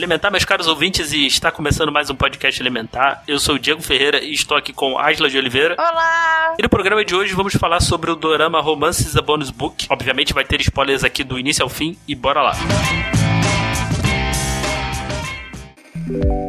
Elementar, meus caros ouvintes, e está começando mais um podcast Elementar. Eu sou o Diego Ferreira e estou aqui com Asla de Oliveira. Olá! E no programa de hoje vamos falar sobre o dorama Romances a Bonus Book. Obviamente vai ter spoilers aqui do início ao fim e bora lá. Música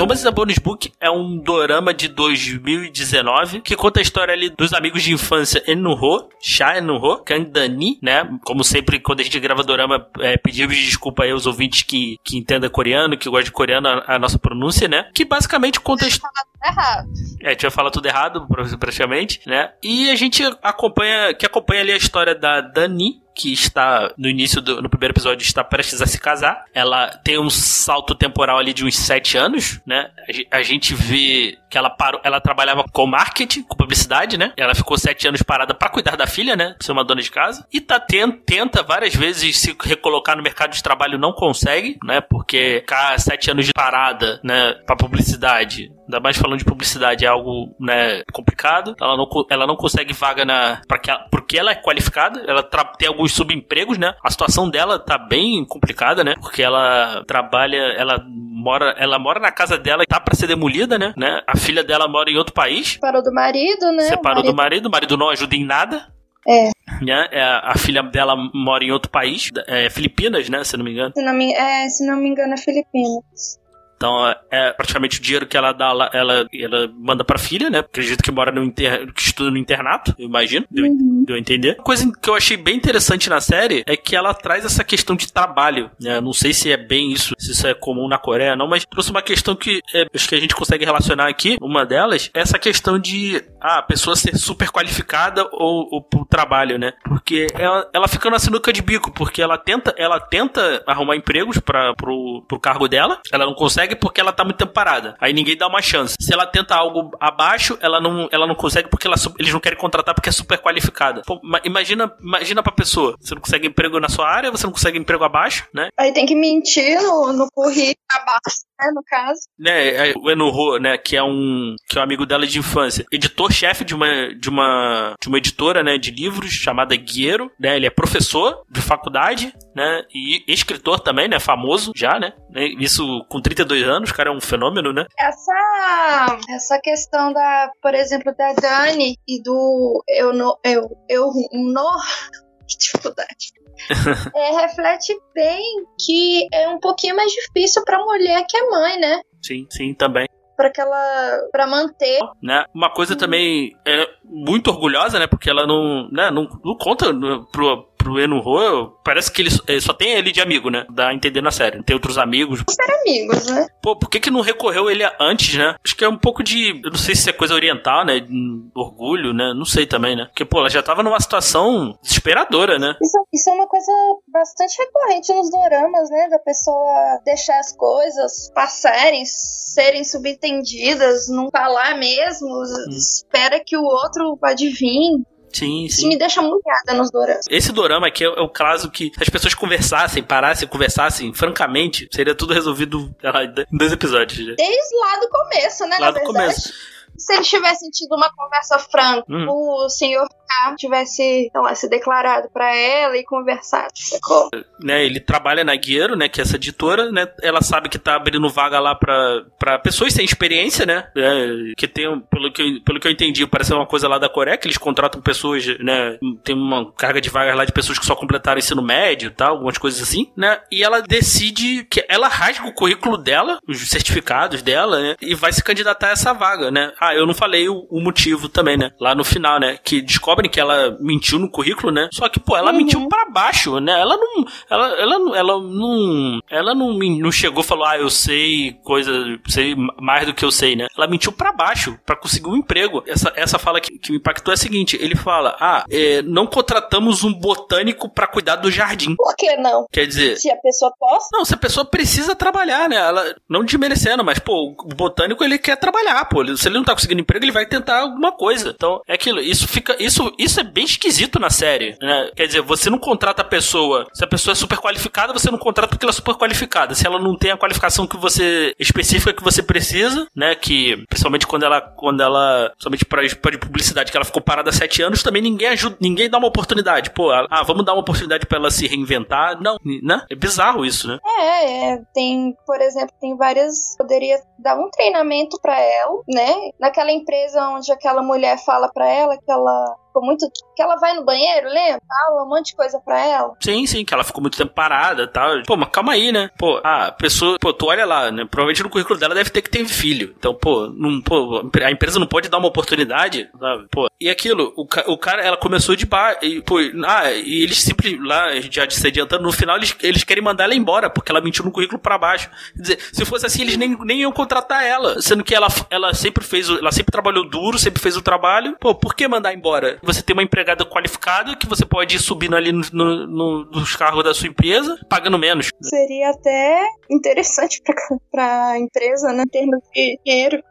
Romances a Bonus Book é um dorama de 2019 que conta a história ali dos amigos de infância Enuho, Sha Enuho, Kang Dani, né? Como sempre, quando a gente grava dorama, é, pedimos desculpa aí aos ouvintes que, que entendam coreano, que gostam de coreano, a, a nossa pronúncia, né? Que basicamente conta a história. Errado. É, a gente vai falar tudo errado, praticamente, né? E a gente acompanha, que acompanha ali a história da Dani, que está no início do no primeiro episódio está prestes a se casar. Ela tem um salto temporal ali de uns sete anos, né? A gente vê que ela parou, ela trabalhava com marketing, com publicidade, né? Ela ficou sete anos parada para cuidar da filha, né? Ser uma dona de casa. E tá tenta várias vezes se recolocar no mercado de trabalho, não consegue, né? Porque ficar sete anos de parada, né? Para publicidade ainda mais falando de publicidade, é algo né, complicado. Ela não, ela não consegue vaga na. Pra que porque ela é qualificada, ela tem alguns subempregos, né? A situação dela tá bem complicada, né? Porque ela trabalha, ela mora, ela mora na casa dela e tá para ser demolida, né? né? A filha dela mora em outro país. Separou do marido, né? Separou marido... do marido, o marido não ajuda em nada. É. Né? É, a filha dela mora em outro país, é Filipinas, né? Se não me engano. Se não me, é, se não me engano, é Filipinas. Então é praticamente o dinheiro que ela dá, ela, ela manda pra filha, né? Acredito que mora no inter... que estuda no internato, eu imagino, deu, uhum. deu a entender. Uma coisa que eu achei bem interessante na série é que ela traz essa questão de trabalho. Né? Não sei se é bem isso, se isso é comum na Coreia, não, mas trouxe uma questão que é, acho que a gente consegue relacionar aqui. Uma delas é essa questão de ah, a pessoa ser super qualificada ou, ou pro trabalho, né? Porque ela, ela fica na sinuca de bico, porque ela tenta, ela tenta arrumar empregos para pro, pro cargo dela, ela não consegue consegue porque ela tá muito tempo parada. Aí ninguém dá uma chance. Se ela tenta algo abaixo, ela não, ela não consegue porque ela, eles não querem contratar porque é super qualificada. Pô, imagina, imagina pra pessoa. Você não consegue emprego na sua área, você não consegue emprego abaixo, né? Aí tem que mentir no, no currículo abaixo, né, no caso. Né, é, o Enuho, né, que é um que é um amigo dela de infância, editor-chefe de uma de uma de uma editora, né, de livros chamada Guiero, né? Ele é professor de faculdade, né, e escritor também, né, famoso já, né? Isso com 32 dois anos, o cara é um fenômeno, né? Essa, essa questão da, por exemplo, da Dani e do eu no, eu, eu no, que dificuldade. é, reflete bem que é um pouquinho mais difícil para mulher que é mãe, né? Sim, sim, também. Para aquela para manter. Né? Uma coisa também é muito orgulhosa né porque ela não né não, não conta pro pro Enuho, parece que ele, ele, só tem ele de amigo, né? Dá a entender na série. Tem outros amigos. Super amigos, né? Pô, por que que não recorreu ele antes, né? Acho que é um pouco de. Eu não sei se é coisa oriental, né? Orgulho, né? Não sei também, né? Porque, pô, ela já tava numa situação desesperadora, né? Isso, isso é uma coisa bastante recorrente nos doramas, né? Da pessoa deixar as coisas passarem, serem subentendidas, não falar mesmo, hum. espera que o outro adivinhe. Sim, sim. Isso me deixa multada nos doramas. Esse dorama aqui é, é o caso que se as pessoas conversassem, parassem, conversassem francamente, seria tudo resolvido lá, em dois episódios. Já. Desde lá do começo, né? Lá do começo se eles tivessem tido uma conversa franca, hum. o senhor K tivesse, sei lá, se declarado para ela e conversado, sacou? Né, ele trabalha na Guiero, né, que é essa editora, né, ela sabe que tá abrindo vaga lá pra, pra pessoas sem experiência, né, é, que tem, pelo que, pelo que eu entendi, parece uma coisa lá da Coreia, que eles contratam pessoas, né, tem uma carga de vagas lá de pessoas que só completaram ensino médio e tal, algumas coisas assim, né, e ela decide que ela rasga o currículo dela, os certificados dela, né, e vai se candidatar a essa vaga, né, ah, eu não falei o, o, motivo também, né? Lá no final, né? Que descobre descobrem que ela mentiu no currículo, né? Só que, pô, ela Uhum. mentiu pra baixo, né? Ela não. Ela, ela, ela não. Ela não, não chegou e falou, ah, eu sei coisa. sei mais do que eu sei, né? Ela mentiu pra baixo pra conseguir um emprego. Essa, essa fala que, que me impactou é a seguinte: ele fala, ah, é, não contratamos um botânico pra cuidar do jardim. Por que não? Quer dizer. Se a pessoa possa. Não, se a pessoa precisa trabalhar, né? Ela, não desmerecendo, mas, pô, o botânico ele quer trabalhar, pô. Ele- Se ele não tá conseguindo emprego, ele vai tentar alguma coisa. Então, é aquilo. Isso fica. Isso, isso é bem esquisito na série, né? Quer dizer, você não contrata a pessoa. Se a pessoa é super qualificada, você não contrata porque ela é super qualificada. Se ela não tem a qualificação que você. específica que você precisa, né? Que, principalmente quando ela. Quando ela. Pra, pra de publicidade, que ela ficou parada há sete anos, também ninguém ajuda. Ninguém dá uma oportunidade. Pô, ah, vamos dar uma oportunidade pra ela se reinventar. Não, né? É bizarro isso, né? É, é, tem, por exemplo, tem várias. Poderia dar um treinamento pra ela, né? Naquela empresa onde aquela mulher fala pra ela que ela ficou muito. Que ela vai no banheiro, lembra? Fala um monte de coisa pra ela. Sim, sim, que ela ficou muito tempo parada e tal. Pô, mas calma aí, né? Pô, ah, a pessoa, pô, tu olha lá, né? Provavelmente no currículo dela deve ter que ter filho. Então, pô, não, pô a empresa não pode dar uma oportunidade, sabe? Pô, e aquilo, o, o cara, ela começou de bar, e, pô, ah, e eles sempre, lá, já se adiantando, no final eles, eles querem mandar ela embora, porque ela mentiu no currículo pra baixo. Quer dizer, se fosse assim, eles nem, nem iam contratar ela, sendo que ela, ela sempre fez, ela sempre trabalhou duro, sempre fez o trabalho. Pô, por que mandar embora? Você tem uma empregada qualificada que você pode ir subindo ali no, no- no- nos cargos da sua empresa, pagando menos. Seria até interessante pra, pra empresa, né? Em termos de dinheiro.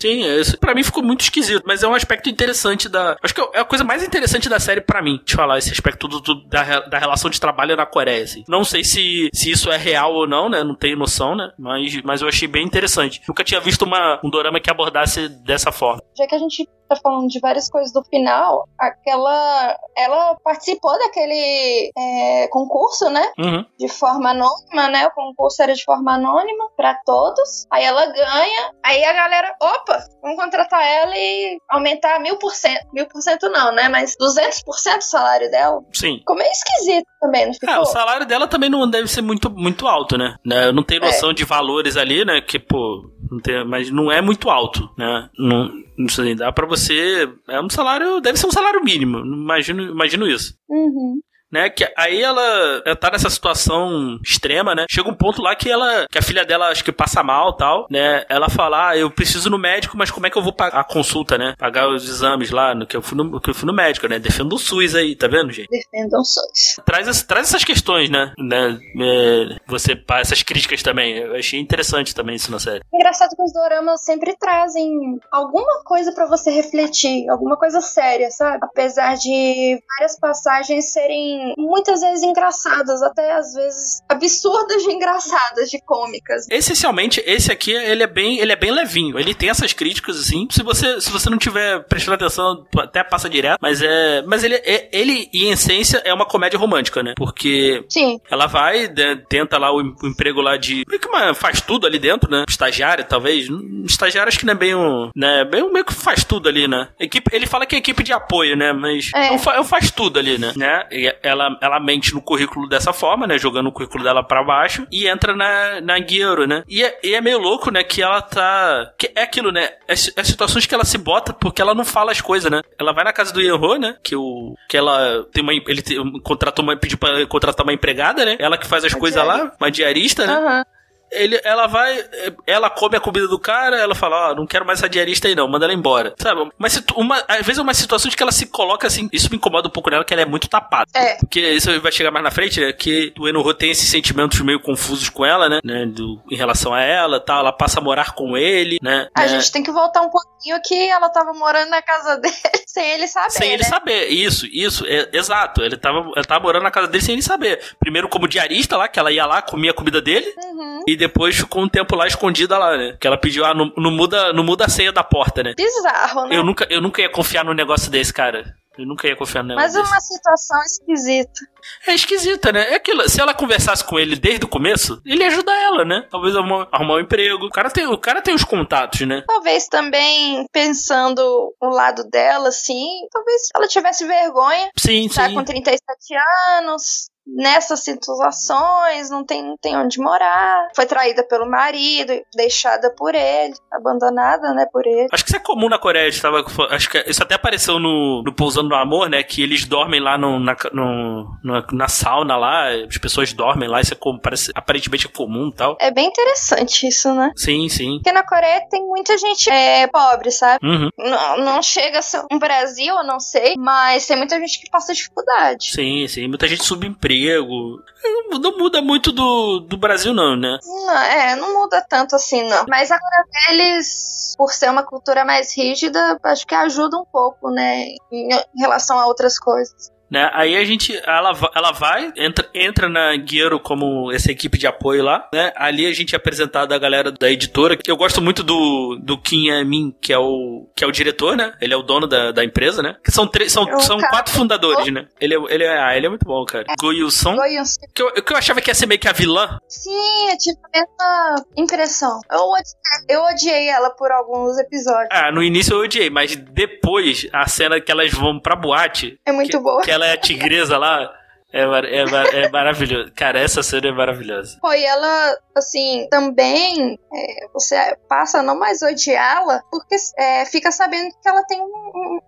Sim, é isso pra mim ficou muito esquisito, mas é um aspecto interessante da. Acho que é a coisa mais interessante da série pra mim, te falar, esse aspecto do, do- da, da relação de trabalho na Coreia. Assim. Não sei se, se isso é real ou não, né? Não tenho noção, né? Mas, mas eu achei bem interessante. Nunca tinha visto uma, um dorama que abordasse dessa forma. Já que a gente tá falando de várias coisas do final, aquela. Ela participou daquele é, concurso, né? Uhum. de forma anônima, né? O concurso era de forma anônima pra todos. Aí ela ganha, aí a galera, opa, vamos contratar ela e aumentar mil por cento. Mil por cento não, né? Mas 200% o salário dela. Sim. Ficou meio esquisito também, não ficou? É, o salário dela também não deve ser muito, muito alto, né? né? Eu não tenho É. noção de valores ali, né? Que, pô, não tem, mas não é muito alto, né? Não, não sei, dá pra você. É um salário. Deve ser um salário mínimo. Imagino, imagino isso. Uhum. Né? Que aí ela, ela tá nessa situação extrema, né? Chega um ponto lá que ela, que a filha dela acho que passa mal, tal, né? Ela fala, ah, eu preciso no médico, mas como é que eu vou pagar a consulta, né? Pagar os exames lá, no que eu fui no, que eu fui no médico, né? Defendo o SUS aí, tá vendo, gente? Defendam SUS. Traz, traz essas questões, né? né? É, você essas críticas também. Eu achei interessante também isso na série. Engraçado que os doramas sempre trazem alguma coisa pra você refletir, alguma coisa séria, sabe? Apesar de várias passagens serem muitas vezes engraçadas, até às vezes absurdas de engraçadas, de cômicas. Essencialmente, esse aqui, ele é bem, ele é bem levinho. Ele tem essas críticas, assim. Se você, se você não tiver prestando atenção, até passa direto. Mas é, mas ele, é, ele, em essência, é uma comédia romântica, né? Porque Sim, ela vai, né, tenta lá o, o emprego lá de. Meio que uma, faz tudo ali dentro, né? Estagiário, talvez. Estagiário acho que não é bem um. Né, bem, meio que faz tudo ali, né? Equipe, ele fala que é equipe de apoio, né? Mas É. é um fa- é faz tudo ali, né? né? E ela, ela mente no currículo dessa forma, né? Jogando o currículo dela pra baixo e entra na, na Guiero, né? E é, e é meio louco, né? Que ela tá. Que é aquilo, né? É, é situações que ela se bota porque ela não fala as coisas, né? Ela vai na casa do Yenho, né? Que, o, que ela tem uma. Ele tem, contratou uma, pediu pra contratar uma empregada, né? Ela que faz as coisas lá, uma diarista, né? aham. Ele, ela vai, ela come a comida do cara, ela fala, ó, não quero mais essa diarista aí não, manda ela embora. Sabe? Mas uma, às vezes é uma situação de que ela se coloca assim, isso me incomoda um pouco nela, que ela é muito tapada. É. Porque isso vai chegar mais na frente, né? Que o Enoho tem esses sentimentos meio confusos com ela, né? né, Do, em relação a ela tal. Ela passa a morar com ele, né? A né, gente tem que voltar um pouquinho que ela tava morando na casa dele sem ele saber. Sem ele né? saber, isso, isso, é, exato. Ele tava, ela tava morando na casa dele sem ele saber. Primeiro como diarista lá, que ela ia lá, comia a comida dele, Uhum. e depois ficou um tempo lá escondida lá, né? Que ela pediu, ah, não, não muda, não muda a senha da porta, né? Bizarro, né? Eu nunca, eu nunca ia confiar num negócio desse, cara. Eu nunca ia confiar num Mas é uma situação esquisita. É esquisita, né? É aquilo. Se ela conversasse com ele desde o começo, ele ia ajudar ela, né? Talvez arrumar, arrumar um emprego. O cara, tem, o cara tem os contatos, né? Talvez também pensando o lado dela, assim, talvez ela tivesse vergonha. Sim, Tá sim. com 37 anos, nessas situações, não tem, não tem onde morar, foi traída pelo marido, deixada por ele, abandonada, né, por ele. Acho que isso é comum na Coreia, estava, acho que isso até apareceu no, no Pousando no Amor, né, que eles dormem lá no, na, no, na, na sauna lá, as pessoas dormem lá, isso é como, parece, aparentemente é comum e tal. É bem interessante isso, né? Sim, sim. Porque na Coreia tem muita gente é, pobre, sabe? Uhum. Não, não chega a ser um Brasil, eu não sei, mas tem muita gente que passa dificuldade. Sim, sim, muita gente subemprego. Não muda muito do, do Brasil, não, né? Não, é, não muda tanto assim, não. Mas agora deles, por ser uma cultura mais rígida, acho que ajuda um pouco, né, em relação a outras coisas. Né? Aí a gente, ela, ela vai, entra, entra na Guiero como essa equipe de apoio lá, né? Ali a gente é apresentado a galera da editora, que eu gosto muito do, do Kim Min, que é o que é o diretor, né? Ele é o dono da, da empresa, né? Que são três, são, são quatro fundadores, né? Ele é, ele é, ah, ele é muito bom, cara. É. Que eu, que eu achava que ia ser meio que a vilã. Sim, é tipo a mesma impressão. Eu odiei, eu odiei ela por alguns episódios. Ah, no início eu odiei, mas depois, a cena que elas vão pra boate. É muito que, boa. Que ela é a tigresa lá. É, é, é maravilhoso. Cara, essa cena é maravilhosa. Foi ela, assim, também é, você passa a não mais odiá-la, porque é, fica sabendo que ela tem um,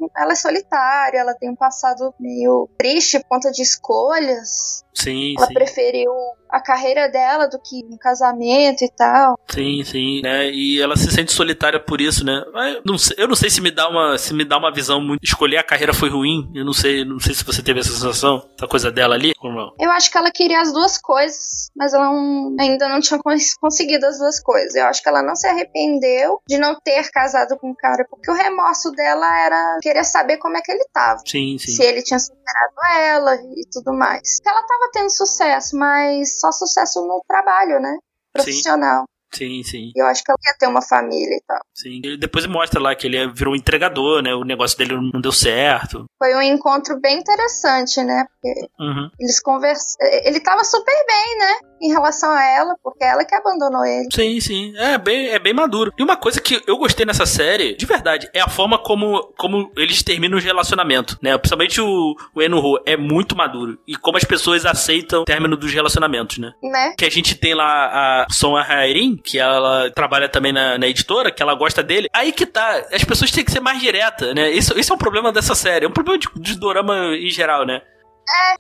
um, Ela é solitária, ela tem um passado meio triste por conta de escolhas. Sim, ela sim. preferiu a carreira dela do que um casamento e tal. Sim, sim, né? E ela se sente solitária por isso, né? Eu não sei, eu não sei se me dá uma se me dá uma visão muito escolher a carreira foi ruim. Eu não sei, não sei se você teve essa sensação, essa coisa dela ali, ou não. Eu acho que ela queria as duas coisas, mas ela não, ainda não tinha conseguido as duas coisas. Eu acho que ela não se arrependeu de não ter casado com o cara, porque o remorso dela era querer saber como é que ele tava. Sim, sim. Se ele tinha superado ela e tudo mais. Ela tava tendo sucesso, mas só sucesso no trabalho, né? Profissional. Sim. Sim, sim. E eu acho que ela ia ter uma família e tal. Sim. Ele depois mostra lá que ele virou um entregador, né? O negócio dele não deu certo. Foi um encontro bem interessante, né? Porque uhum. eles conversam. Ele tava super bem, né? Em relação a ela, porque ela que abandonou ele. Sim, sim. É bem, é bem maduro. E uma coisa que eu gostei nessa série, de verdade, é a forma como, como eles terminam os relacionamentos, né? Principalmente o, o Enuho é muito maduro. E como as pessoas aceitam o término dos relacionamentos, né? Né? Que a gente tem lá a Son Hairin, que ela trabalha também na, na, editora, que ela gosta dele. Aí que tá, as pessoas têm que ser mais diretas, né? Isso, isso é um problema dessa série, é um problema de, de dorama em geral, né?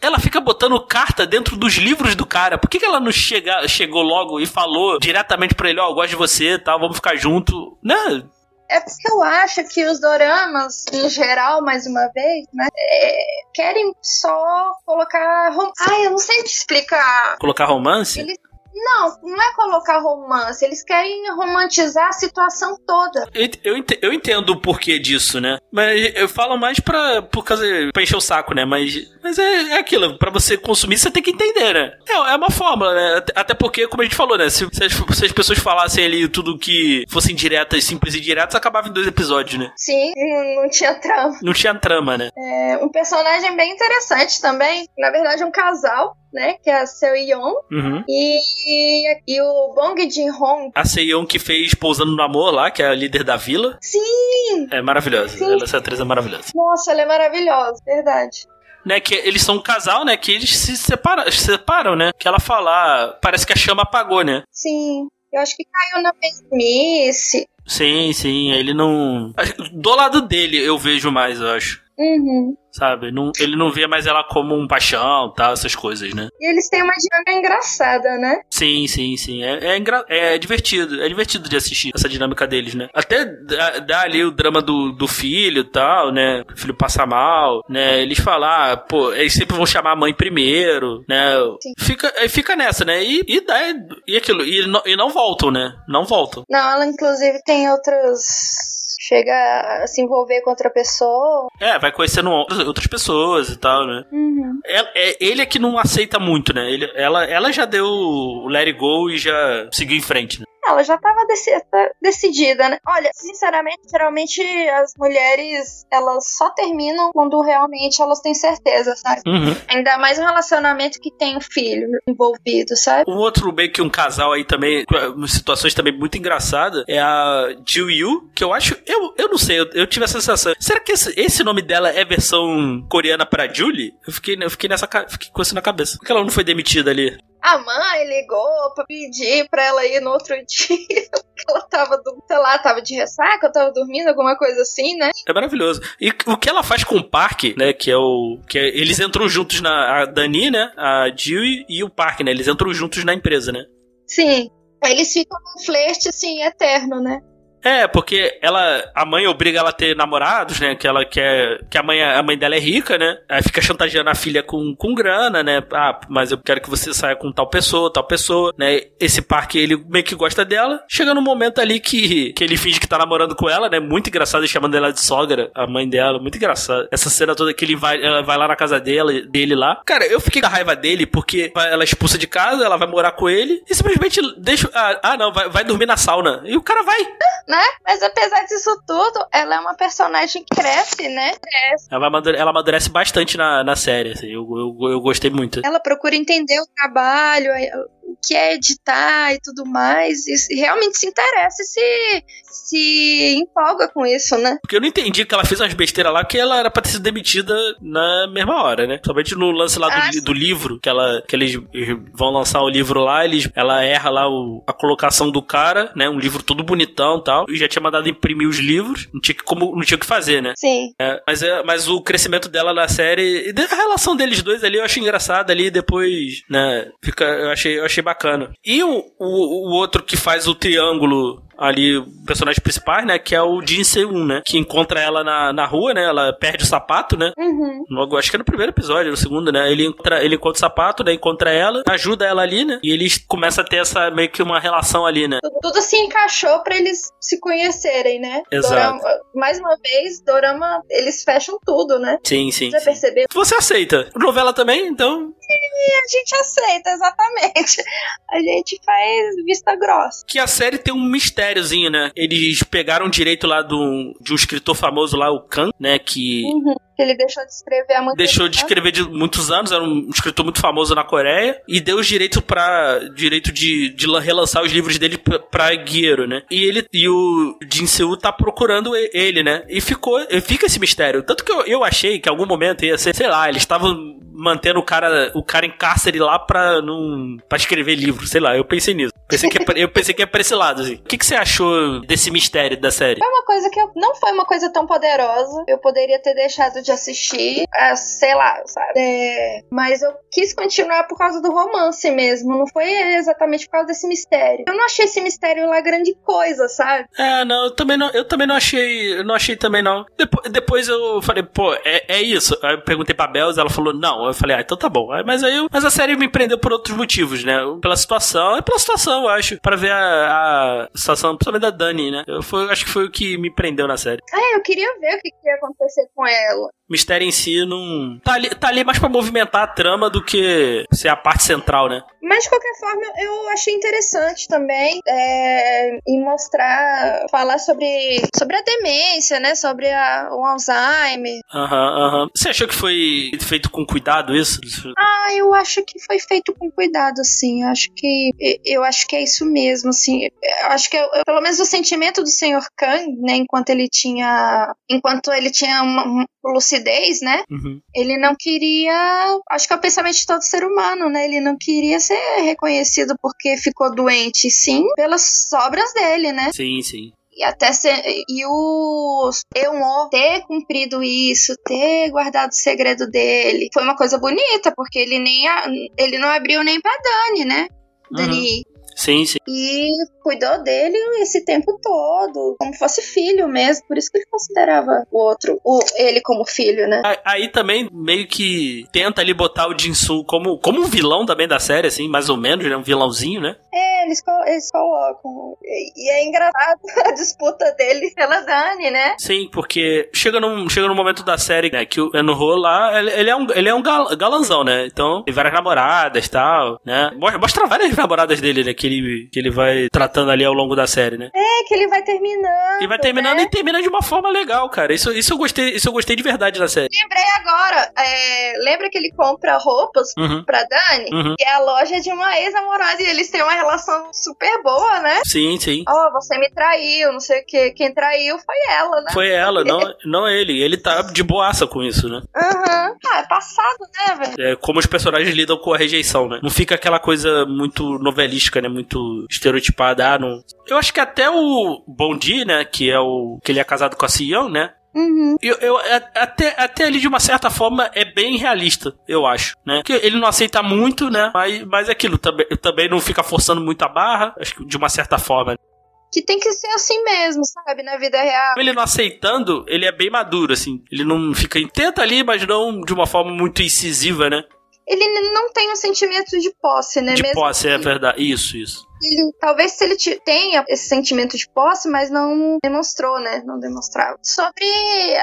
Ela fica botando carta dentro dos livros do cara. Por que, que ela não chega, chegou logo e falou diretamente pra ele, ó, oh, eu gosto de você, tá? Vamos ficar junto. Né? É porque eu acho que os doramas, em geral, mais uma vez, né, é, querem só colocar. Rom... Ai, eu não sei te explicar. Colocar romance? Eles não, não é colocar romance. Eles querem romantizar a situação toda. Eu, eu entendo o porquê disso, né? Mas eu falo mais pra, por causa, pra encher o saco, né? Mas, mas é, é aquilo. Pra você consumir, você tem que entender, né? É, é uma fórmula, né? Até porque, como a gente falou, né? Se, se, as, se as pessoas falassem ali tudo que fossem diretas, simples e diretas, acabava em dois episódios, né? Sim, não tinha trama. Não tinha trama, né? É, um personagem bem interessante também. Na verdade, um casal né? Que é a Seo Yeon. Uhum. E, e o Bong Jin-hong. A Seo Yeon que fez Pousando no Amor lá, que é a líder da vila. Sim! É maravilhosa. Ela, essa atriz é maravilhosa. Nossa, ela é maravilhosa, verdade. Né, que eles são um casal, né? Que eles se separam, se separam, né? Que ela fala, ah, parece que a chama apagou, né? Sim. Eu acho que caiu na mesmice. Sim, sim. Ele não. Do lado dele eu vejo mais, eu acho. Uhum. Sabe? Não, ele não vê mais ela como um paixão, tal, essas coisas, né? E eles têm uma dinâmica engraçada, né? Sim, sim, sim. É, é, engra... é divertido. É divertido de assistir essa dinâmica deles, né? Até dá, dá ali o drama do, do filho e tal, né? O filho passa mal, né? Eles falam, ah, pô, eles sempre vão chamar a mãe primeiro, né? Sim. Fica, fica nessa, né? E, e, dá, e aquilo. E não, e não voltam, né? Não voltam. Não, ela inclusive tem outros chega a se envolver com outra pessoa. É, vai conhecendo outras pessoas e tal, né? Uhum. É, é, ele é que não aceita muito, né? Ele, ela, ela já deu o let it go e já seguiu em frente, né? Ela já tava decidida, né? Olha, sinceramente, geralmente as mulheres, elas só terminam quando realmente elas têm certeza, sabe? Uhum. Ainda mais um relacionamento que tem um filho envolvido, sabe? Um outro meio que um casal aí também, situações também muito engraçadas, é a Jill Yu, que eu acho, eu, eu não sei, eu, eu tive a sensação, será que esse, esse, nome dela é versão coreana pra Julie? Eu fiquei, eu fiquei nessa, fiquei com isso na cabeça. Por que ela não foi demitida ali? A mãe ligou pra pedir pra ela ir no outro dia. ela tava, sei lá, tava de ressaca, tava dormindo, alguma coisa assim, né? É maravilhoso. E o que ela faz com o Park, né? Que é o. que é, Eles entram juntos na. A Dani, né? A Jill e o Park, né? Eles entram juntos na empresa, né? Sim. Eles ficam num flerte, assim, eterno, né? É, porque ela, a mãe obriga ela a ter namorados, né? Que ela quer, que a mãe, a mãe dela é rica, né? Aí fica chantageando a filha com, com grana, né? Ah, mas eu quero que você saia com tal pessoa, tal pessoa, né? Esse parque ele meio que gosta dela. Chega no momento ali que, que ele finge que tá namorando com ela, né? Muito engraçado, chamando ela de sogra, a mãe dela, muito engraçado. Essa cena toda que ele vai, ela vai lá na casa dela, dele lá. Cara, eu fiquei com a raiva dele porque ela é expulsa de casa, ela vai morar com ele e simplesmente deixa, ah, ah não, vai, vai dormir na sauna. E o cara vai. Né? Mas apesar disso tudo, ela é uma personagem que cresce, né? Cresce. Ela, amadurece, ela amadurece bastante na, na série, assim, eu, eu, eu gostei muito. Ela procura entender o trabalho, o que é editar e tudo mais, e realmente se interessa e se, se empolga com isso, né? Porque eu não entendi que ela fez umas besteiras lá, que ela era pra ter sido demitida na mesma hora, né? Somente no lance lá do, ah, do livro, que, ela, que eles vão lançar o livro lá, eles, ela erra lá o, a colocação do cara, né? Um livro todo bonitão e tal, e já tinha mandado imprimir os livros, não tinha que, como, não tinha o que fazer, né? Sim. É, mas, é, mas o crescimento dela na série, a relação deles dois ali, eu achei engraçada ali, depois, né? Fica, eu achei, eu achei bacana. E o, o, o outro que faz o triângulo ali o personagem principal, né? Que é o Jin Seun, né? Que encontra ela na, na rua, né? Ela perde o sapato, né? Uhum. Logo, acho que é no primeiro episódio, no segundo, né? Ele encontra, ele encontra o sapato, né? Encontra ela, ajuda ela ali, né? E eles começam a ter essa meio que uma relação ali, né? Tudo, tudo se encaixou para eles se conhecerem, né? Exato. Dorama, mais uma vez, Dorama, eles fecham tudo, né? Sim, sim. Você percebeu? Você aceita. Novela também, então? Sim, a gente aceita, exatamente. A gente faz vista grossa. Que a série tem um mistériozinho, né? Eles pegaram direito lá do, de um escritor famoso lá, o Khan, né? Que. Uhum que ele deixou de escrever há muito Deixou de escrever de muitos anos, era um escritor muito famoso na Coreia, e deu os direitos para direito de, de relançar os livros dele pra Guiero, né? E ele e o Jin Seo tá procurando ele, né? E ficou, fica esse mistério. Tanto que eu, eu achei que em algum momento ia ser, sei lá, eles estavam mantendo o cara, o cara em cárcere lá pra não para escrever livro, sei lá, eu pensei nisso. Pensei que, é eu pensei que é pra esse lado, assim. O que, que você achou desse mistério da série? É uma coisa que eu, não foi uma coisa tão poderosa. Eu poderia ter deixado de assistir, ah, sei lá, sabe? É, mas eu quis continuar por causa do romance mesmo. Não foi exatamente por causa desse mistério. Eu não achei esse mistério lá grande coisa, sabe? É, não, eu também não, eu também não achei, eu não achei também não. Depois, depois eu falei, pô, é, é isso. Aí eu perguntei pra Belz, ela falou, não. Eu falei, ah, então tá bom. Mas aí, eu, mas a série me prendeu por outros motivos, né? Pela situação, é pela situação, eu acho. Pra ver a, a situação, principalmente da Dani, né? Eu foi, acho que foi o que me prendeu na série. Ah, eu queria ver o que, que ia acontecer com ela mistério em si não. Tá ali, tá ali mais pra movimentar a trama do que ser a parte central, né? Mas de qualquer forma, eu achei interessante também é, em mostrar, falar sobre, sobre a demência, né? Sobre a, o Alzheimer. Aham, uhum, aham. Uhum. Você achou que foi feito com cuidado isso? Ah, eu acho que foi feito com cuidado, sim. Eu acho que eu acho que é isso mesmo, assim. Eu acho que eu, eu, pelo menos o sentimento do Sr. Kang, né? Enquanto ele tinha, enquanto ele tinha uma, lucidez, né? Uhum. Ele não queria. Acho que é o pensamento de todo ser humano, né? Ele não queria ser reconhecido porque ficou doente, sim, pelas obras dele, né? Sim, sim e até ser, e o Eunor ter cumprido isso, ter guardado o segredo dele, foi uma coisa bonita, porque ele nem a, ele não abriu nem pra Dani, né? Uhum. Sim, sim. E cuidou dele esse tempo todo, como fosse filho mesmo. Por isso que ele considerava o outro, o, ele como filho, né? Aí também meio que tenta ali botar o Jinsu como, como um vilão também da série, assim, mais ou menos, né? Um vilãozinho, né? É, eles, eles colocam. E, é engraçado a disputa dele pela Dani, né? Sim, porque chega num, chega num momento da série, né, que o Enuho lá, ele, ele, é um, ele é um gal, galanzão, né? Então, tem várias namoradas e tal, né? Mostra várias namoradas dele, né, que ele, que ele vai tratando ali ao longo da série, né? É, que ele vai terminando. E vai terminando né? e termina de uma forma legal, cara. Isso, isso, eu, gostei, isso eu gostei de verdade na série. Lembrei agora, é, lembra que ele compra roupas uhum. pra Dani? Uhum. E é a loja de uma ex-namorada e eles têm uma relação super boa, né? Sim, sim. Ó, oh, você me traiu, não sei o que. Quem traiu foi ela, né? Foi ela, não, não ele. Ele tá de boaça com isso, né? Aham. Uhum. Ah, é passado, né, velho? É como os personagens lidam com a rejeição, né? Não fica aquela coisa muito novelística, né? Muito estereotipada. Ah, não. Eu acho que até o Bondi, né? Que é o. que ele é casado com a Sion, né? Uhum. Eu, eu, até, até ali, de uma certa forma, é bem realista, eu acho, né? Que ele não aceita muito, né? Mas, mas é aquilo, também, também não fica forçando muito a barra, acho que de uma certa forma que tem que ser assim mesmo, sabe, na vida real. Ele não aceitando, ele é bem maduro, assim. Ele não fica intenta ali, mas não de uma forma muito incisiva, né? Ele não tem um sentimento de posse, né? De mesmo posse, é verdade. Isso, isso talvez se ele tenha esse sentimento de posse, mas não demonstrou, né? Não demonstrava. Sobre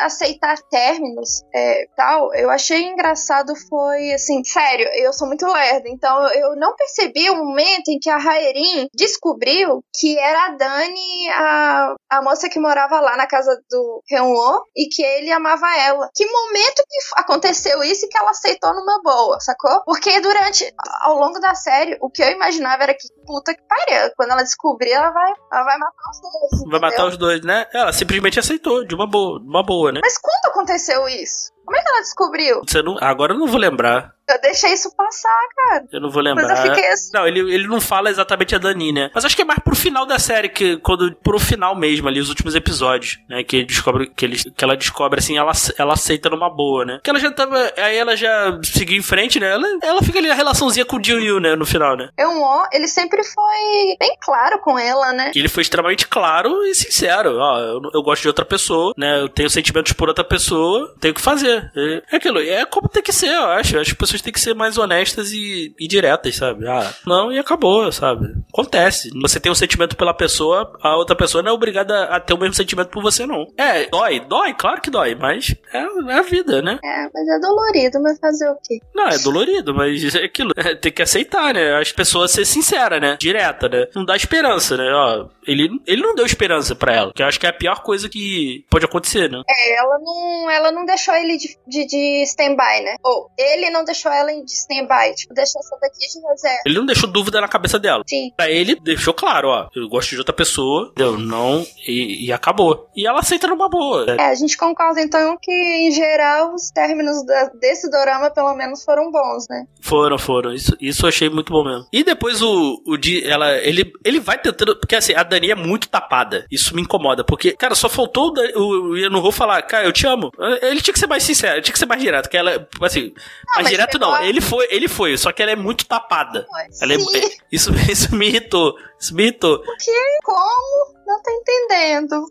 aceitar términos é, tal, eu achei engraçado foi assim, sério, eu sou muito lerda, então eu não percebi o momento em que a Raerin descobriu que era a Dani, a, a moça que morava lá na casa do Reunô e que ele amava ela. Que momento que aconteceu isso e que ela aceitou numa boa, sacou? Porque durante, ao longo da série, o que eu imaginava era que puta que pariu. Quando ela descobrir, ela vai, ela vai matar os dois. Vai entendeu? matar os dois, né? Ela simplesmente aceitou, de uma boa, de uma boa, né? Mas quando aconteceu isso? Como é que ela descobriu? Você não, agora eu não vou lembrar. Eu deixei isso passar, cara. Eu não vou lembrar. Mas eu fiquei assim. Não, ele, ele não fala exatamente a Dani, né? Mas acho que é mais pro final da série, que quando pro final mesmo, ali, os últimos episódios, né? Que ele descobre, que, ele, que ela descobre assim, ela, ela aceita numa boa, né? Que ela já tava. Aí ela já seguiu em frente, né? Ela, ela fica ali a relaçãozinha com o Jill Yu, né? No final, né? É um ele sempre foi bem claro com ela, né? Que ele foi extremamente claro e sincero. Ó, eu, eu gosto de outra pessoa, né? Eu tenho sentimentos por outra pessoa, tenho que fazer. É, é aquilo, é como tem que ser, eu acho. As pessoas têm que ser mais honestas e, e diretas, sabe? Ah, não, e acabou, sabe? Acontece. Você tem um sentimento pela pessoa, a outra pessoa não é obrigada a ter o mesmo sentimento por você, não. É, dói, dói, claro que dói, mas é, é a vida, né? É, mas é dolorido, mas fazer o quê? Não, é dolorido, mas é aquilo. É, tem que aceitar, né? As pessoas ser sincera, né? Direta, né? Não dá esperança, né? Ó, ele, ele não deu esperança para ela, que eu acho que é a pior coisa que pode acontecer, né? É, ela não, ela não deixou ele de, de, de stand-by, né? Ou ele não deixou ela de stand-by, tipo, deixou essa daqui de reserva. Ele não deixou dúvida na cabeça dela. Sim. Pra ele, deixou claro, ó, eu gosto de outra pessoa, deu, não, e, e acabou. E ela aceita numa boa. É, a gente concorda então que, em geral, os términos da, desse dorama, pelo menos, foram bons, né? Foram, foram. Isso, isso eu achei muito bom mesmo. E depois o, o Di, ela, ele, ele vai tentando, porque assim, a Dani é muito tapada. Isso me incomoda, porque, cara, só faltou o, o Ian falar, cara, eu te amo. Ele tinha que ser mais sincero, tinha que ser mais direto, que ela, assim, não, mais direto não, ele foi, ele foi, só que ela é muito tapada. Ela é, isso, isso me irritou, isso me irritou. Que? Como? Não tô entendendo.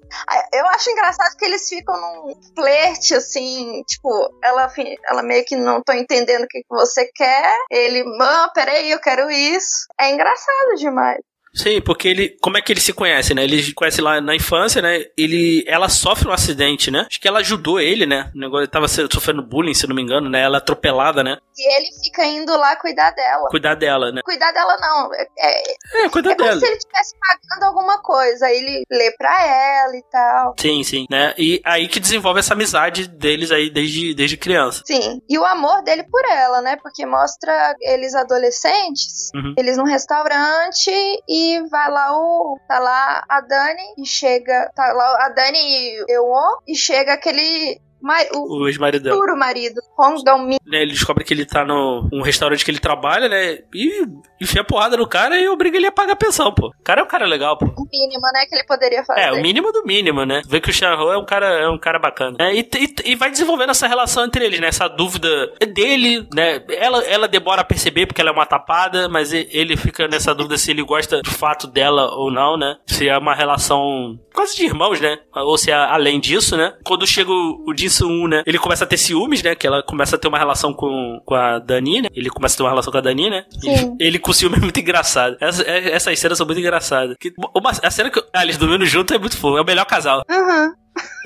Eu acho engraçado que eles ficam num flerte, assim, tipo, ela, ela meio que não tô entendendo o que você quer. Ele, mãe, peraí, eu quero isso. É engraçado demais. Sim, porque ele. Como é que ele se conhece, né? Ele conhece lá na infância, né? Ele. Ela sofre um acidente, né? Acho que ela ajudou ele, né? O negócio ele tava sofrendo bullying, se não me engano, né? Ela é atropelada, né? E ele fica indo lá cuidar dela. Cuidar dela, né? Cuidar dela não. É, é, é cuidar é dela. como se ele estivesse pagando alguma coisa. Aí ele lê pra ela e tal. Sim, sim, né? E aí que desenvolve essa amizade deles aí desde, desde criança. Sim. E o amor dele por ela, né? Porque mostra eles adolescentes, uhum. eles num restaurante e vai lá o. Tá lá a Dani e chega. Tá lá a Dani e eu e chega aquele Mar, o, o ex-marido dela. Futuro marido, Hong Dong-min. Né, ele descobre que ele tá no um restaurante que ele trabalha, né? E enfia a porrada no cara e obriga ele a pagar a pensão, pô. O cara é um cara legal, pô. O mínimo, né, que ele poderia fazer. É, o mínimo do mínimo, né? Vê que o Shanho é um cara, é um cara bacana. É, e, e, e, vai desenvolvendo essa relação entre eles, né? Essa dúvida dele, né? Ela, ela demora a perceber porque ela é uma tapada, mas ele fica nessa dúvida se ele gosta de fato dela ou não, né? Se é uma relação quase de irmãos, né? Ou se é além disso, né? Quando chega o, o Jin 1, né? Ele começa a ter ciúmes, né? Que ela começa a ter uma relação com, com a Dani, né? Ele começa a ter uma relação com a Dani, né? Sim. Ele com ciúme é muito engraçado. Essa, é- essas cenas são muito engraçadas. Que, uma, a cena que. Ah, eles dormindo junto é muito fofo. É o melhor casal. Uhum.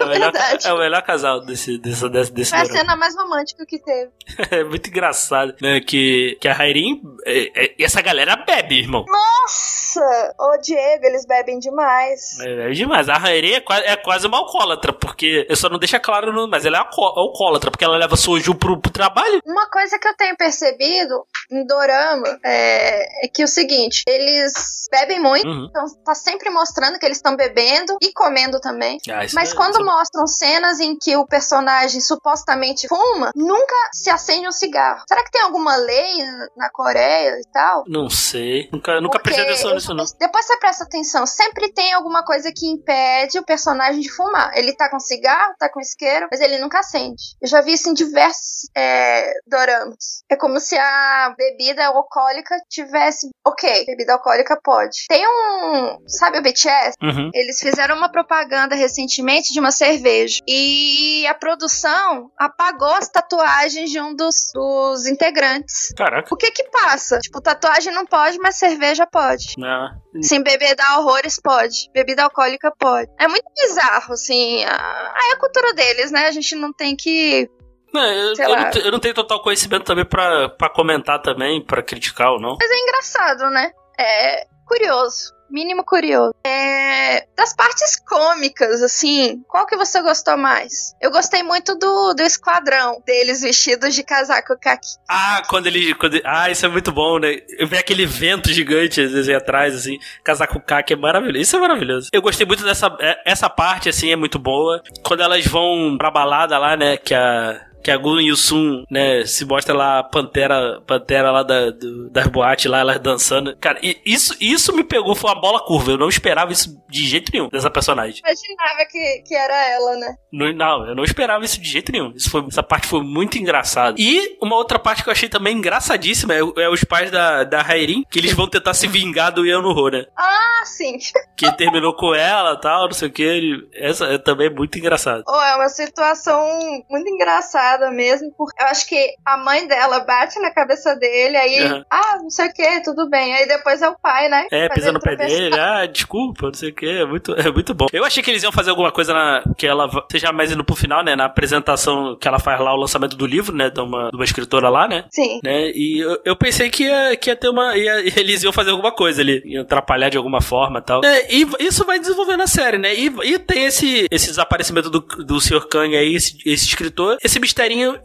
É o melhor, é o melhor casal desse, desse, desse, desse Foi a cena mais romântica que teve. É muito engraçado, né? Que, que a Rairin. é- é- essa galera bebe, irmão. Nossa! Ô, Diego, eles bebem demais. É, é demais. A Rairin é, qua- é quase uma alcoólatra, porque. Eu só não deixa claro, mas ela é alco- alcoólatra, porque ela leva soju pro, pro trabalho. Uma coisa que eu tenho percebido em Dorama é, é que o seguinte, eles bebem muito, Uhum. então tá sempre mostrando que eles estão bebendo e comendo também. Ah, Mas é- quando é- mostram cenas em que o personagem supostamente fuma, nunca se acende um cigarro. Será que tem alguma lei na Coreia e tal? Não sei. Nunca, nunca prestei atenção eu- nisso, não. Depois você presta atenção, sempre tem alguma coisa que impede o personagem de fumar. Ele tá com cigarro, tá com isqueiro, mas ele nunca acende. Eu já vi isso em diversos é, doramas. É como se a bebida alcoólica tivesse. Ok, bebida alcoólica pode. Tem um. Sabe o BTS? Uhum. Eles fizeram uma propaganda recentemente de uma cerveja. E a produção apagou as tatuagens de um dos, dos integrantes. Caraca. O que que passa? Tipo, tatuagem não pode, mas cerveja pode. Ah, Sim, beber dá horrores pode. Bebida alcoólica pode. É muito bizarro, assim. a- Aí é a cultura deles, né? A gente não tem que. Não, eu, eu não eu não tenho total conhecimento também pra comentar também, pra criticar ou não. Mas é engraçado, né? É curioso. Mínimo curioso. É... Das partes cômicas, assim, qual que você gostou mais? Eu gostei muito do, do esquadrão deles vestidos de casaco caqui. Ah, quando ele. Quando, ah, isso é muito bom, né? Eu vi aquele vento gigante às vezes, aí atrás, assim, casaco caque é maravilhoso. Isso é maravilhoso. Eu gostei muito dessa. é- Essa parte, assim, é muito boa. Quando elas vão pra balada lá, né? Que a. Que a Gun e o Sun, né, se mostra lá a pantera, pantera lá da, do, das boates lá, elas dançando. Cara, isso, isso me pegou, foi uma bola curva. Eu não esperava isso de jeito nenhum, dessa personagem. Imaginava que, que era ela, né? Não, não, eu não esperava isso de jeito nenhum. Isso foi, essa parte foi muito engraçada. E uma outra parte que eu achei também engraçadíssima é, é os pais da, da Rairin, que eles vão tentar se vingar do Yeonho, né? Ah, sim. Que terminou com ela e tal, não sei o que. Essa é também muito engraçada. Oh, é uma situação muito engraçada mesmo, porque eu acho que a mãe dela bate na cabeça dele, aí, Uhum. ah, não sei o que, tudo bem. Aí depois é o pai, né? É, pisa no pé dele, ah, desculpa, não sei o que, é muito, é muito bom. Eu achei que eles iam fazer alguma coisa na, que ela seja mais indo pro final, né, na apresentação que ela faz lá, o lançamento do livro, né, de uma, de uma escritora lá, né, Sim. né? E eu, eu pensei que ia, que ia ter uma. ia- eles iam fazer alguma coisa ali, iam atrapalhar de alguma forma e tal. É, e isso vai desenvolvendo a série, né? E, e tem esse, esse desaparecimento do, do Sr. Kang aí, esse, esse escritor, esse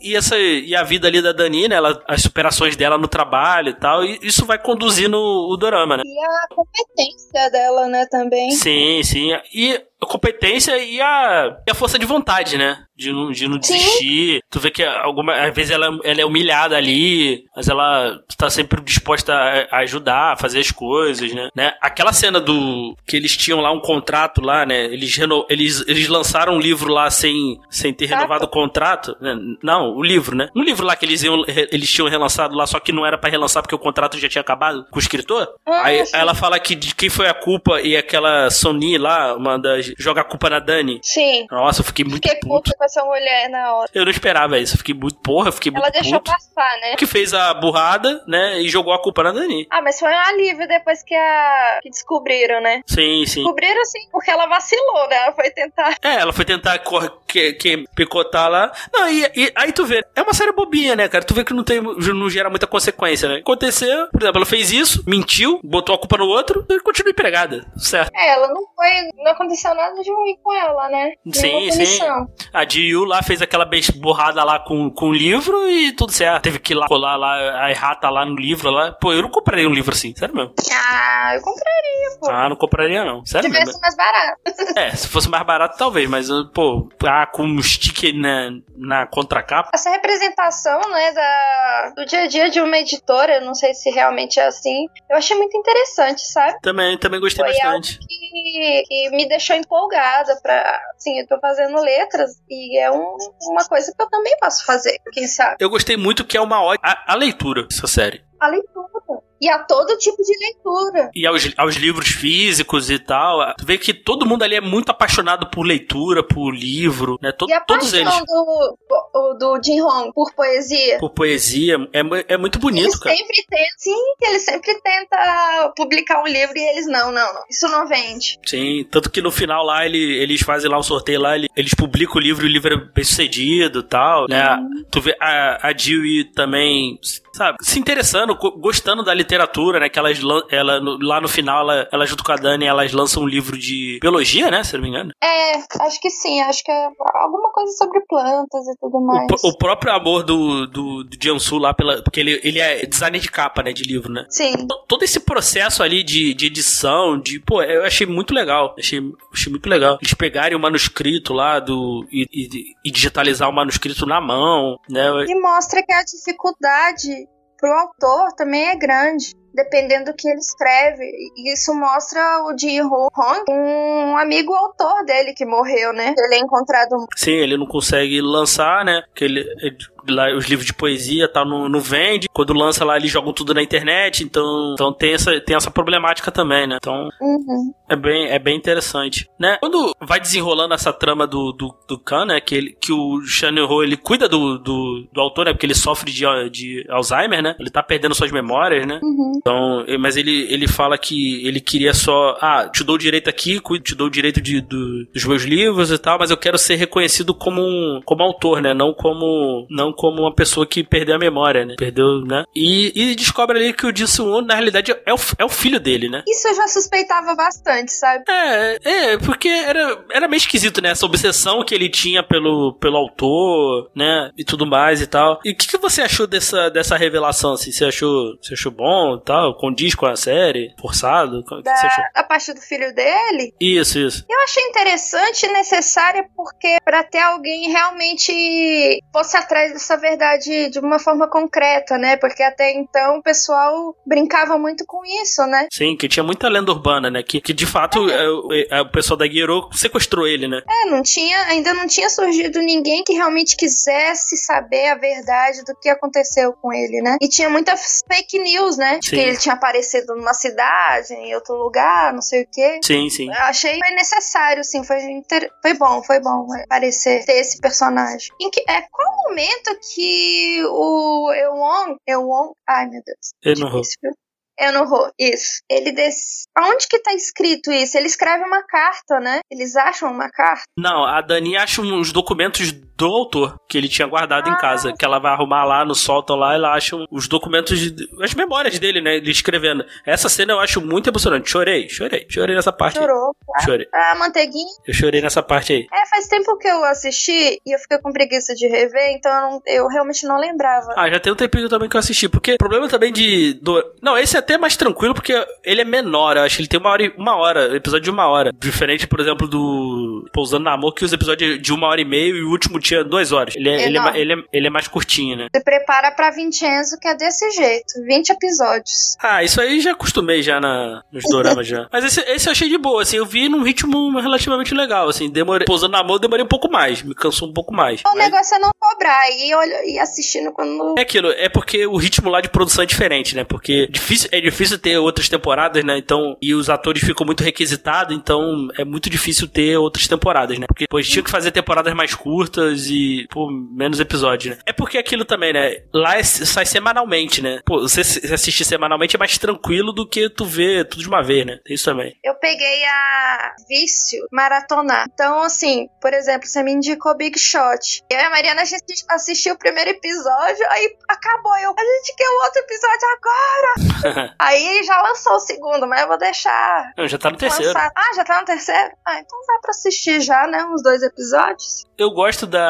e, essa, e a vida ali da Dani, né? Ela, as superações dela no trabalho e tal. E isso vai conduzindo o, o dorama, né? E a competência dela, né, também. Sim, sim. E a competência e a, e a força de vontade, né? De não, de não desistir. Tu vê que alguma, às vezes ela, ela é humilhada ali, mas ela tá sempre disposta a, a ajudar, a fazer as coisas, né? né? Aquela cena do. que eles tinham lá um contrato lá, né? Eles, reno, eles, eles lançaram um livro lá sem, sem ter renovado o contrato. né? Não, o livro, né? Um livro lá que eles, iam, eles tinham relançado lá, só que não era pra relançar porque o contrato já tinha acabado com o escritor. Ah, Aí ela fala que de quem foi a culpa e aquela Sony lá, uma das. Joga a culpa na Dani. Sim. Nossa, eu fiquei muito Fiquei puto. com essa mulher na hora. Eu não esperava isso, eu fiquei muito. Porra, eu fiquei Ela muito deixou puto. passar, né? Que fez a burrada, né? E jogou a culpa na Dani. Ah, mas foi um alívio depois que a que descobriram, né? Sim, sim. Descobriram sim, porque ela vacilou, né? Ela foi tentar. É, ela foi tentar cor- que, que, picotar lá. Não, e, e aí tu vê, é uma série bobinha, né, cara? Tu vê que não, tem, não gera muita consequência, né? Aconteceu, por exemplo, ela fez isso, mentiu, botou a culpa no outro e continua empregada. Certo. É, ela não foi. Não aconteceu nada de ruim com ela, né? Sim, sim. A Jiu lá fez aquela borrada lá com, com o livro e tudo certo. Teve que ir lá colar lá a errata lá no livro lá. Pô, eu não compraria um livro assim, sério mesmo. Ah, eu compraria, pô. Ah, não compraria não, sério Devia mesmo. ser mais barato. É, se fosse mais barato talvez, mas pô, ah, com um sticker na, na contracapa. Essa representação, né, da, do dia a dia de uma editora, eu não sei se realmente é assim, eu achei muito interessante, sabe? Também, também gostei Foi bastante. Que, que me deixou empolgada pra. Assim, eu tô fazendo letras e é um- uma coisa que eu também posso fazer, quem sabe? Eu gostei muito que é uma ótima. A, a leitura dessa séée. A leitura. E a todo tipo de leitura. E aos, aos livros físicos e tal. Tu vê que todo mundo ali é muito apaixonado por leitura, por livro, né? Todo, e a todos eles. do, do Jin Hong por poesia. Por poesia. É, é muito bonito, ele cara. Sempre tenta, sim, ele sempre tenta publicar um livro e eles não, não, não. Isso não vende. Sim, tanto que no final lá ele, eles fazem lá um sorteio lá, eles publicam o livro e o livro é bem sucedido e tal, né? Uhum. Tu vê a, a Jill também sabe, se interessando, gostando da literatura, né? Que elas, ela, lá no final, ela, ela junto com a Dani, elas lançam um livro de biologia, né? Se não me engano. É, acho que sim, acho que é alguma coisa sobre plantas e tudo mais. O, o próprio amor do, do, do Jiansu lá, pela, porque ele, ele é designer de capa, né? De livro, né? Sim. Todo esse processo ali de, de edição, de, pô, eu achei muito legal. Achei, achei muito legal. Eles pegarem o manuscrito lá do, e, e, e digitalizar o manuscrito na mão, né? E mostra que a dificuldade pro autor também é grande dependendo do que ele escreve. E isso mostra o Ji Hong, um amigo autor dele que morreu, né? Ele é encontrado. Sim, ele não consegue lançar, né? Que ele lá os livros de poesia tal não, não vende. Quando lança lá, eles jogam tudo na internet. Então, então tem, essa, tem essa problemática também, né? Então uhum. é, bem, é bem interessante. Né? Quando vai desenrolando essa trama do, do, do Khan, né? Que, ele, que o Shan Ho, ele cuida do, do, do, autor, né? Porque ele sofre de, de Alzheimer, né? Ele tá perdendo suas memórias, né? Uhum. Então, mas ele, ele fala que ele queria só, ah, te dou o direito aqui, te dou o direito de, do, dos meus livros e tal, mas eu quero ser reconhecido como um, como autor, né? Não como não como uma pessoa que perdeu a memória, né? Perdeu, né? E, e descobre ali que o Jisoo na realidade, é o, é o filho dele, né? Isso eu já suspeitava bastante, sabe? É, é, porque era, era meio esquisito, né? Essa obsessão que ele tinha pelo, pelo autor, né? E tudo mais e tal. E o que, que você achou dessa, dessa revelação, assim? Você achou, você achou bom e tal? Condiz com a série? Forçado? O que, da, que você achou? A parte do filho dele? Isso, isso. Eu achei interessante e necessária porque para ter alguém realmente fosse atrás essa verdade de uma forma concreta, né? Porque até então o pessoal brincava muito com isso, né? Sim, que tinha muita lenda urbana, né? Que, que de fato é. É, é, o pessoal da Guiero sequestrou ele, né? É, não tinha, ainda não tinha surgido ninguém que realmente quisesse saber a verdade do que aconteceu com ele, né? E tinha muita fake news, né? Sim. Que ele tinha aparecido numa cidade, em outro lugar, não sei o quê. Sim, sim. Eu achei foi necessário, sim, foi, inter... foi bom, foi bom aparecer, ter esse personagem. Em que, é, qual momento que o Ewon, Ewon, ai meu Deus. Ele não eu não vou. Isso. Ele des... Onde que tá escrito isso? Ele escreve uma carta, né? Eles acham uma carta? Não, a Dani acha uns documentos do autor que ele tinha guardado ah. em casa. Que ela vai arrumar lá no sótão lá, ela acha os documentos, as memórias dele, né? Ele escrevendo. Essa cena eu acho muito emocionante. Chorei, chorei. Chorei nessa parte Chorou, aí. Chorei. A manteiguinha. Eu chorei nessa parte aí. É, faz tempo que eu assisti e eu fiquei com preguiça de rever, então eu, não, eu realmente não lembrava. Ah, já tem um tempinho também que eu assisti. Porque o problema também de. Do... Não, esse é até mais tranquilo porque ele é menor. Eu acho que ele tem uma hora, uma hora, episódio de uma hora. Diferente, por exemplo, do Pousando na Amor, que os episódios de uma hora e meia e o último tinha duas horas. Ele é, ele é, ele é, ele é mais curtinho, né? Você prepara pra Vincenzo, que é desse jeito. 20 episódios. Ah, isso aí já acostumei já na, nos doramas já. Mas esse, esse eu achei de boa, assim. Eu vi num ritmo relativamente legal, assim. Demorei, Pousando na eu demorei um pouco mais. Me cansou um pouco mais. O mas... negócio é não cobrar e, olha, e assistindo quando... É aquilo, é porque o ritmo lá de produção é diferente, né? Porque difícil, é difícil ter outras temporadas, né? Então, e os atores ficam muito requisitados, então é muito difícil ter outras temporadas, né? Porque depois tinha que fazer temporadas mais curtas e, pô, menos episódios, né? É porque aquilo também, né? Lá é, sai semanalmente, né? Pô, você assistir semanalmente é mais tranquilo do que tu ver tudo de uma vez, né? Isso também. Eu peguei a vício maratonar. Então, assim, por exemplo, você me indicou Big Shot. Eu e a Mariana a gente assistiu o primeiro episódio, aí acabou. Eu, a gente quer o outro episódio agora! aí já lançou o segundo, mas eu vou deixar. Não, já tá no terceiro. Lançar. Ah, já tá no terceiro? Ah, então dá pra assistir já, né? Uns dois episódios. Eu gosto da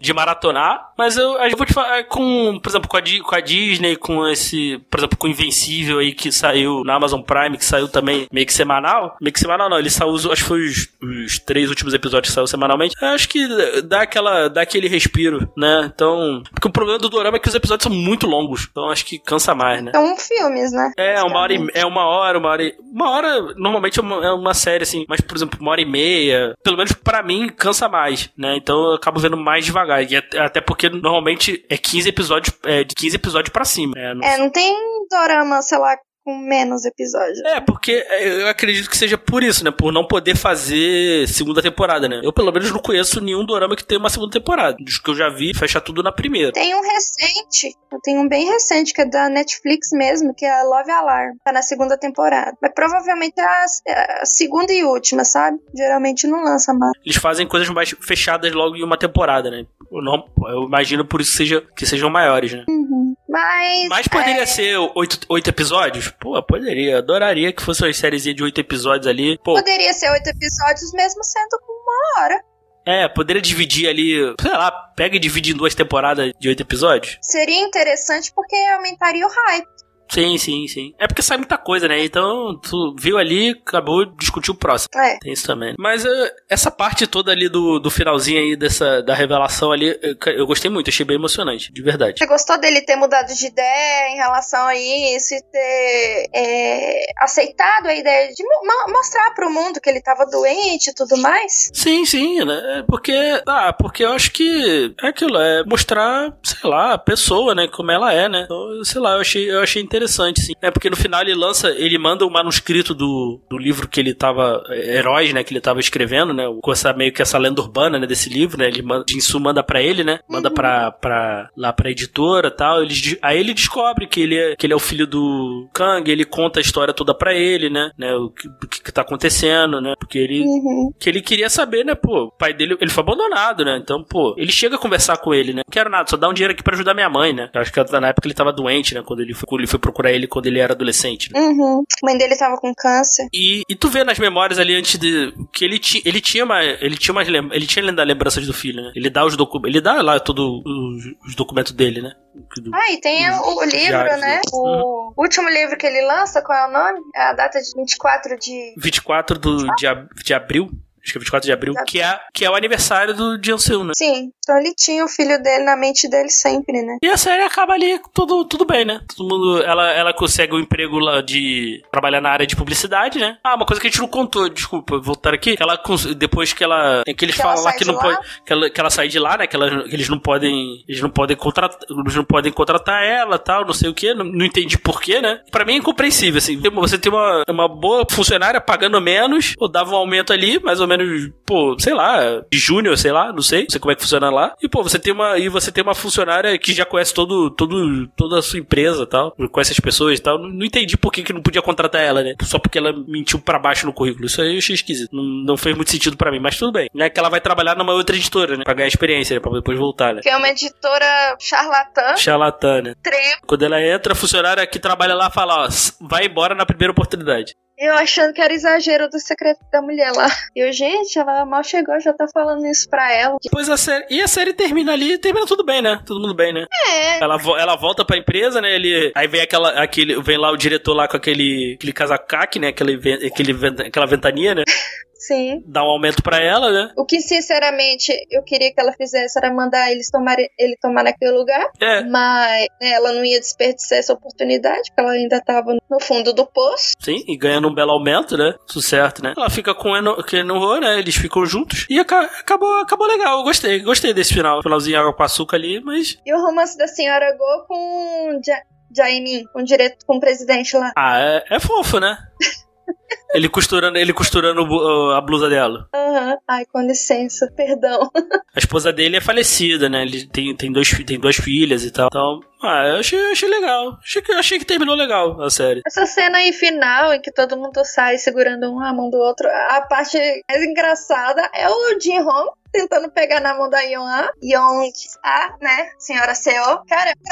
de maratonar, mas eu, eu vou te falar com, por exemplo, com a, com a Disney, com esse, por exemplo, com o Invencível aí que saiu na Amazon Prime, que saiu também meio que semanal. Meio que semanal não, ele saiu, acho que foi os, os três últimos episódios que saiu semanalmente. Eu acho que dá aquela, dá aquele respiro, né? Então, porque o problema do Dorama é que os episódios são muito longos, então acho que cansa mais, né? São filmes, né? É, uma hora, e, é uma hora, uma hora. E, uma hora, normalmente é uma, é uma série, assim, mas, por exemplo, uma hora e meia. Pelo menos para mim, cansa mais, né? Então eu acabo vendo mais devagar. E até porque normalmente é 15 episódios, é de 15 episódios para cima. É não, é, não tem dorama, sei lá, com menos episódios. É, porque é, eu acredito que seja por isso, né? Por não poder fazer segunda temporada, né? Eu, pelo menos, não conheço nenhum dorama que tenha uma segunda temporada. Dos que eu já vi, fecha tudo na primeira. Tem um recente, eu tenho um bem recente, que é da Netflix mesmo, que é Love Alarm. Tá na segunda temporada. Mas provavelmente é a, é a segunda e última, sabe? Geralmente não lança mais. Eles fazem coisas mais fechadas logo em uma temporada, né? Eu, não, eu imagino por isso que, seja, que sejam maiores, né? Uhum. Mas. Mas poderia é... ser oito, oito episódios? Pô, poderia. Adoraria que fosse uma sériezinha de oito episódios ali. Pô. Poderia ser oito episódios, mesmo sendo com uma hora. É, poderia dividir ali, sei lá, pega e divide em duas temporadas de oito episódios. Seria interessante porque aumentaria o hype. Sim, sim, sim. É porque sai muita coisa, né? Então, tu viu ali, acabou, discutir o próximo. É. Tem isso também. Mas uh, essa parte toda ali do, do finalzinho aí, dessa, da revelação ali, eu, eu, gostei muito, achei bem emocionante, de verdade. Você gostou dele ter mudado de ideia em relação a isso e ter é, aceitado a ideia de mo mostrar pro mundo que ele tava doente e tudo mais? Sim, sim, né? Porque, ah, porque eu acho que é aquilo, é mostrar, sei lá, a pessoa, né? Como ela é, né? Então, sei lá, eu achei, eu achei interessante interessante, sim. É porque no final ele lança, ele manda o manuscrito do, do livro que ele tava, é, Heróis, né, que ele tava escrevendo, né, com essa, meio que essa lenda urbana, né, desse livro, né, ele manda, Jinsu manda pra ele, né, manda uhum. pra, pra, lá pra editora tal, ele, aí ele descobre que ele, é, que ele é o filho do Kang, ele conta a história toda pra ele, né, né, o que, o que tá acontecendo, né, porque ele, uhum. que ele queria saber, né, pô, o pai dele, ele foi abandonado, né, então, pô, ele chega a conversar com ele, né, não quero nada, só dá um dinheiro aqui pra ajudar minha mãe, né, eu acho que na época ele tava doente, né, quando ele foi, quando ele foi procurar ele quando ele era adolescente. Né? Uhum. A mãe dele tava com câncer. E, e tu vê nas memórias ali antes de que ele, ti, ele tinha uma, ele tinha umas ele tinha lembranças do filho, né? Ele dá os documentos, ele dá lá todos os, os documentos dele, né? Do, ah, e tem o, o livro, diários, né? O uhum. último livro que ele lança, qual é o nome? É a data de 24 de 24 do, de, de abril acho que é 24 de abril, que é, que é o aniversário do Jian-Seul, né? Sim, então ele tinha o filho dele na mente dele sempre, né? E a série acaba ali, tudo, tudo bem, né? Todo mundo, ela, ela consegue um emprego lá de trabalhar na área de publicidade, né? Ah, uma coisa que a gente não contou, desculpa, voltar aqui, que ela, depois que ela, que eles que falam lá que não pode, que ela, que ela sai de lá, né? Que, ela, que eles não podem, eles não podem contratar, eles não podem contratar ela, tal, não sei o que, não, não entendi porquê, né? Pra mim é incompreensível, assim, você tem uma, uma boa funcionária pagando menos, ou dava um aumento ali, mais ou menos, pô, sei lá, de júnior, sei lá, não sei, não sei como é que funciona lá. E pô, você tem uma e você tem uma funcionária que já conhece todo, todo toda a sua empresa, tal, conhece as pessoas e tal. Não, não, entendi por que, que não podia contratar ela, né? Só porque ela mentiu para baixo no currículo. Isso aí eu achei esquisito. Não, não fez muito sentido para mim, mas tudo bem. Né? Que ela vai trabalhar numa outra editora, né? Pra ganhar experiência, né? Pra depois voltar, né? Que é uma editora charlatã. Charlatã, né? Quando ela entra, a funcionária que trabalha lá fala, ó, vai embora na primeira oportunidade. Eu achando que era exagero do secreto da mulher lá. E eu, gente, ela mal chegou, já tá falando isso pra ela. Depois a série. E a série termina ali, termina tudo bem, né? Todo mundo bem, né? É. Ela, ela volta pra empresa, né? Ele, aí vem aquela, aquele, vem lá o diretor lá com aquele, aquele casacaque, né? Aquele, aquele, aquela ventania, né? Sim. Dar um aumento para ela, né? O que, sinceramente, eu queria que ela fizesse era mandar eles tomar, ele tomar naquele lugar. É. Mas né, ela não ia desperdiçar essa oportunidade, porque ela ainda tava no fundo do poço. Sim, e ganhando um belo aumento, né? Tudo certo, né? Ela fica com o Eno, né? Eles ficam juntos. E acabou, acabou legal. Eu gostei. Gostei desse final. Finalzinho água com açúcar ali, mas. E o romance da senhora Go com. Ja Jaimin, com o direto com o presidente lá. Ah, é, é fofo, né? Ele costurando, ele costurando a blusa dela. Aham. Uhum. Ai, com licença, perdão. A esposa dele é falecida, né? Ele tem, tem, dois, tem duas filhas e tal. Então, ah, eu achei, achei legal. Achei que, achei que terminou legal a série. Essa cena aí final, em que todo mundo sai segurando um a mão do outro, a parte mais engraçada é o Jin Hong tentando pegar na mão da Yeon-A. Yeon-A, né? Senhora Seo. Cara, é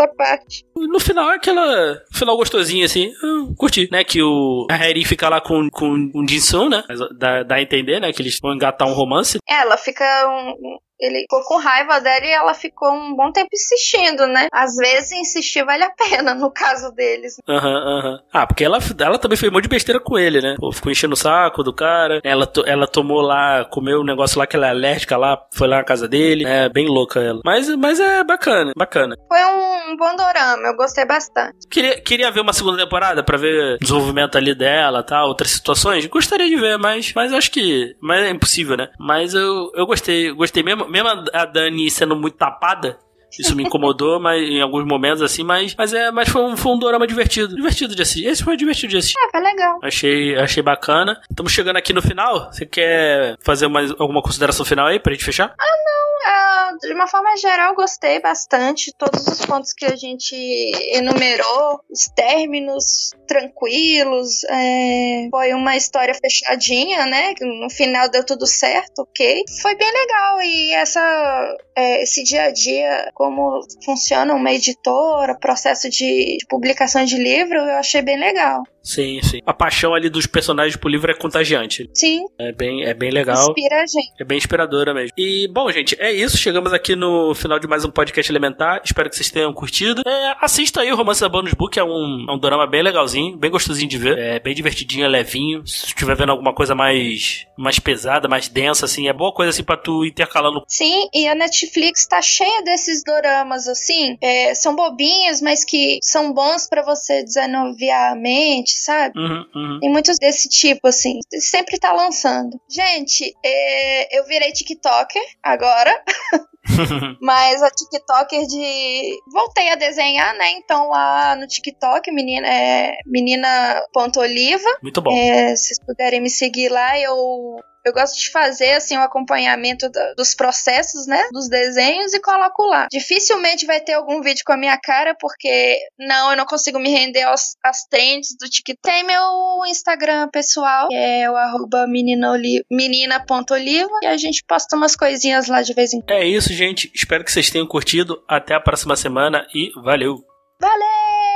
essa parte. No final é aquela final gostosinho, assim. Eu curti, né? Que o a Harry fica lá com, com o Jinsun, né? Dá, dá a entender, né? Que eles vão engatar um romance. É, ela fica um, ele ficou com raiva dela e ela ficou um bom tempo insistindo, né? Às vezes insistir vale a pena no caso deles. Aham, uhum, aham. Uhum. Ah, porque ela, ela também fez um monte de besteira com ele, né? Pô, ficou enchendo o saco do cara. Ela, ela tomou lá, comeu um negócio lá que ela é alérgica lá, foi lá na casa dele. É bem louca ela. Mas, mas é bacana, bacana. Foi um, um bom dorama, eu gostei bastante. Queria, queria ver uma segunda temporada pra ver o desenvolvimento ali dela, tá? Outras situações. Gostaria de ver, mas, mas acho que. Mas é impossível, né? Mas eu, eu gostei, gostei mesmo. Mesmo a Dani sendo muito tapada, isso me incomodou, mas em alguns momentos assim, mas, mas é, mas foi um, foi um dorama divertido, divertido de assistir. Esse foi divertido de assistir. É, foi legal. Achei, achei bacana. Estamos chegando aqui no final. Você quer fazer mais alguma consideração final aí pra gente fechar? Ah, não. Uh, de uma forma geral, gostei bastante. Todos os pontos que a gente enumerou, os términos tranquilos, é, foi uma história fechadinha, né? No final deu tudo certo, ok. Foi bem legal e essa, é, esse dia a dia, como funciona uma editora, processo de, de publicação de livro, eu achei bem legal. Sim, sim. A paixão ali dos personagens pro livro é contagiante. Sim. É bem, é bem legal. Inspira a gente. É bem inspiradora mesmo. E, bom, gente, é isso. Chegamos aqui no final de mais um podcast elementar. Espero que vocês tenham curtido. É, assista aí o Romance da Bonus Book, é um, é um drama bem legalzinho, bem gostosinho de ver. É bem divertidinho, é levinho. Se estiver vendo alguma coisa mais, mais pesada, mais densa, assim, é boa coisa assim pra tu intercalando. Sim, e a Netflix tá cheia desses doramas, assim. É, são bobinhos, mas que são bons para você desanuviar a mente sabe? Uhum, uhum. Tem muitos desse tipo, assim. Sempre tá lançando. Gente, é, eu virei TikToker agora. Mas a TikToker de. Voltei a desenhar, né? Então lá no TikTok, menina é menina.oliva. Muito bom. É, se vocês puderem me seguir lá, eu eu gosto de fazer assim o um acompanhamento da, dos processos, né, dos desenhos e coloco lá. Dificilmente vai ter algum vídeo com a minha cara porque não, eu não consigo me render aos, às trends do TikTok. Tem meu Instagram pessoal, que é o arroba menina.oliva e a gente posta umas coisinhas lá de vez em quando. É isso, gente. Espero que vocês tenham curtido. Até a próxima semana e valeu! Valeu!